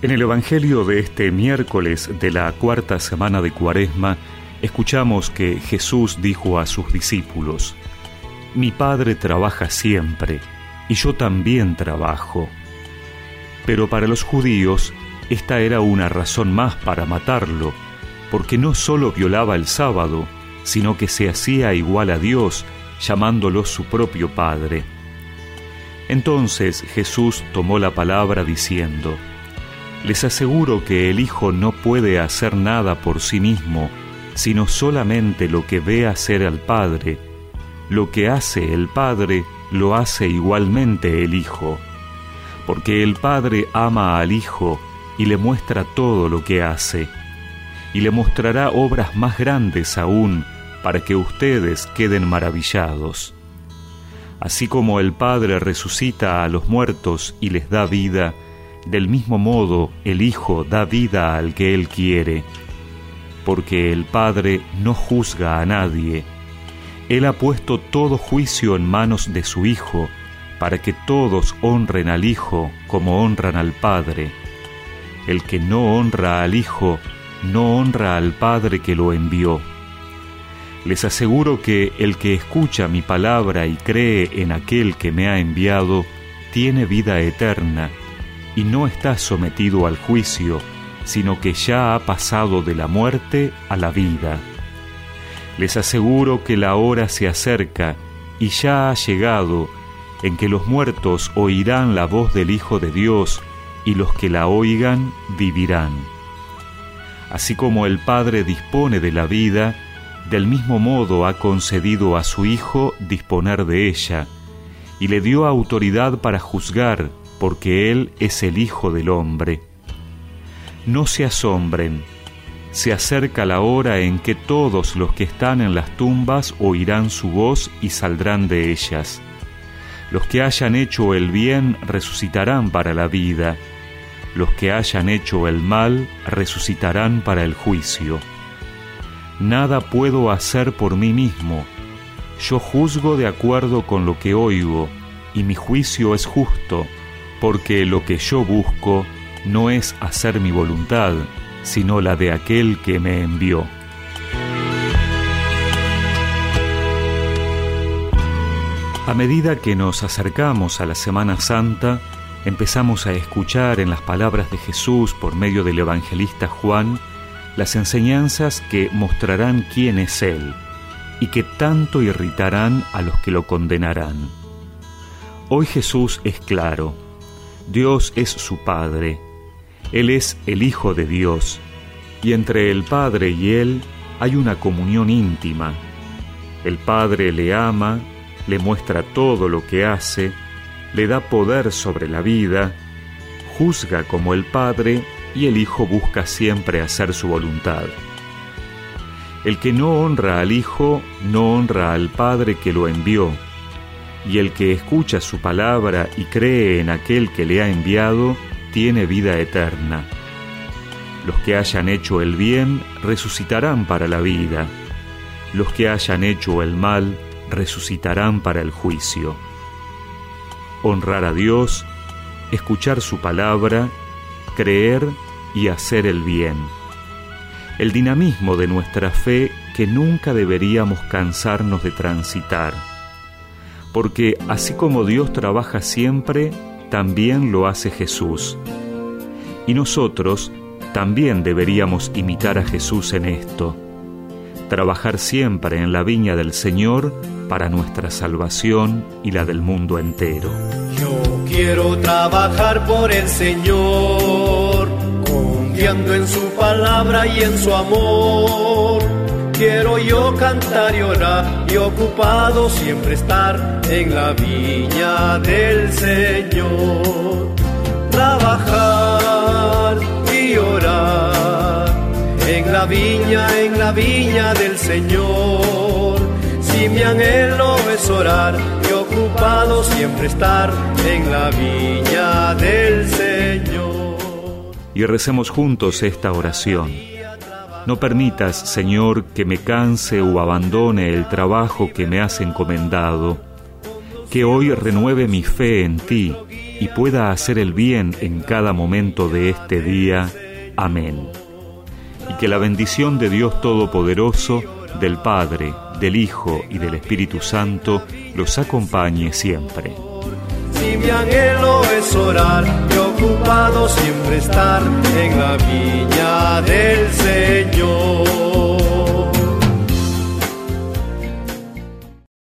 En el Evangelio de este miércoles de la cuarta semana de Cuaresma, escuchamos que Jesús dijo a sus discípulos, Mi Padre trabaja siempre, y yo también trabajo. Pero para los judíos, esta era una razón más para matarlo, porque no solo violaba el sábado, sino que se hacía igual a Dios, llamándolo su propio Padre. Entonces Jesús tomó la palabra diciendo, Les aseguro que el Hijo no puede hacer nada por sí mismo, sino solamente lo que ve hacer al Padre. Lo que hace el Padre lo hace igualmente el Hijo, porque el Padre ama al Hijo y le muestra todo lo que hace, y le mostrará obras más grandes aún para que ustedes queden maravillados. Así como el Padre resucita a los muertos y les da vida, del mismo modo el Hijo da vida al que Él quiere, porque el Padre no juzga a nadie. Él ha puesto todo juicio en manos de su Hijo, para que todos honren al Hijo como honran al Padre. El que no honra al Hijo, no honra al Padre que lo envió. Les aseguro que el que escucha mi palabra y cree en aquel que me ha enviado, tiene vida eterna, y no está sometido al juicio, sino que ya ha pasado de la muerte a la vida. Les aseguro que la hora se acerca, y ya ha llegado, en que los muertos oirán la voz del Hijo de Dios, y los que la oigan vivirán. Así como el Padre dispone de la vida, del mismo modo ha concedido a su Hijo disponer de ella, y le dio autoridad para juzgar, porque Él es el Hijo del hombre. No se asombren, se acerca la hora en que todos los que están en las tumbas oirán su voz y saldrán de ellas. Los que hayan hecho el bien resucitarán para la vida, los que hayan hecho el mal resucitarán para el juicio. Nada puedo hacer por mí mismo. Yo juzgo de acuerdo con lo que oigo, y mi juicio es justo, porque lo que yo busco no es hacer mi voluntad, sino la de aquel que me envió. A medida que nos acercamos a la Semana Santa, empezamos a escuchar en las palabras de Jesús por medio del evangelista Juan las enseñanzas que mostrarán quién es Él y que tanto irritarán a los que lo condenarán. Hoy Jesús es claro, Dios es su Padre, Él es el Hijo de Dios, y entre el Padre y Él hay una comunión íntima. El Padre le ama, le muestra todo lo que hace, le da poder sobre la vida, juzga como el Padre y el Hijo busca siempre hacer su voluntad. El que no honra al Hijo, no honra al Padre que lo envió, y el que escucha su palabra y cree en aquel que le ha enviado, tiene vida eterna. Los que hayan hecho el bien resucitarán para la vida, los que hayan hecho el mal resucitarán para el juicio. Honrar a Dios, escuchar su palabra, creer y hacer el bien. El dinamismo de nuestra fe que nunca deberíamos cansarnos de transitar. Porque así como Dios trabaja siempre, también lo hace Jesús. Y nosotros también deberíamos imitar a Jesús en esto. Trabajar siempre en la viña del Señor para nuestra salvación y la del mundo entero. Yo quiero trabajar por el Señor confiando en su palabra y en su amor. Quiero yo cantar y orar y ocupado siempre estar en la viña del Señor. Trabajar y orar en la viña, en la viña del Señor. Si mi anhelo es orar y ocupado siempre estar en la viña del Señor y recemos juntos esta oración. No permitas, Señor, que me canse o abandone el trabajo que me has encomendado, que hoy renueve mi fe en ti y pueda hacer el bien en cada momento de este día. Amén. Y que la bendición de Dios Todopoderoso, del Padre, del Hijo y del Espíritu Santo los acompañe siempre. Mi anhelo es orar, preocupado siempre estar en la viña del Señor.